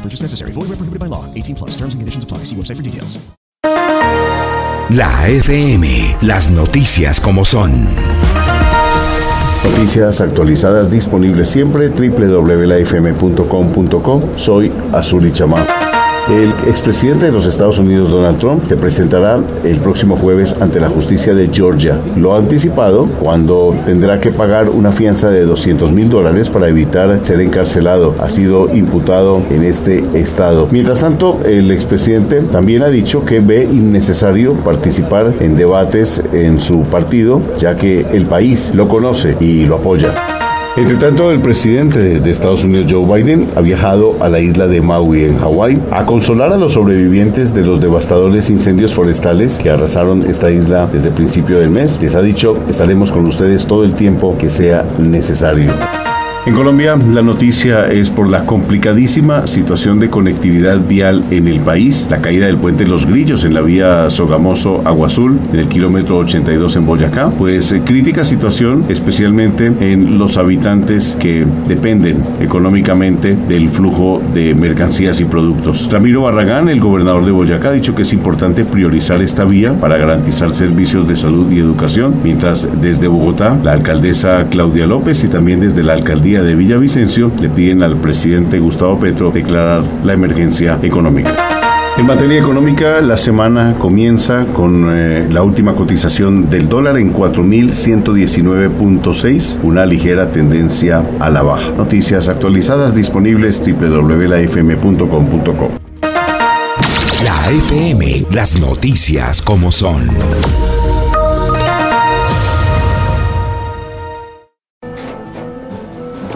Purchase necessary. Void where prohibited by law. 18 plus. Terms and conditions apply. See website for details. La FM, las noticias como son. Noticias actualizadas disponibles siempre www.lafm.com.co. Soy Azuli Chamá. El expresidente de los Estados Unidos, Donald Trump, se presentará el próximo jueves ante la justicia de Georgia. Lo ha anticipado cuando tendrá que pagar una fianza de 200 mil dólares para evitar ser encarcelado. Ha sido imputado en este estado. Mientras tanto, el expresidente también ha dicho que ve innecesario participar en debates en su partido, ya que el país lo conoce y lo apoya. Entre tanto, el presidente de Estados Unidos, Joe Biden, ha viajado a la isla de Maui, en Hawái, a consolar a los sobrevivientes de los devastadores incendios forestales que arrasaron esta isla desde el principio del mes. Les ha dicho, estaremos con ustedes todo el tiempo que sea necesario. En Colombia, la noticia es por la complicadísima situación de conectividad vial en el país, la caída del puente Los Grillos en la vía Sogamoso-Agua Azul, en el kilómetro 82 en Boyacá, pues eh, crítica situación, especialmente en los habitantes que dependen económicamente del flujo de mercancías y productos. Ramiro Barragán, el gobernador de Boyacá, ha dicho que es importante priorizar esta vía para garantizar servicios de salud y educación, mientras desde Bogotá, la alcaldesa Claudia López y también desde la alcaldía de Villavicencio le piden al presidente Gustavo Petro declarar la emergencia económica. En materia económica, la semana comienza con eh, la última cotización del dólar en 4.119.6, una ligera tendencia a la baja. Noticias actualizadas disponibles www.lafm.com.co. La FM, las noticias como son.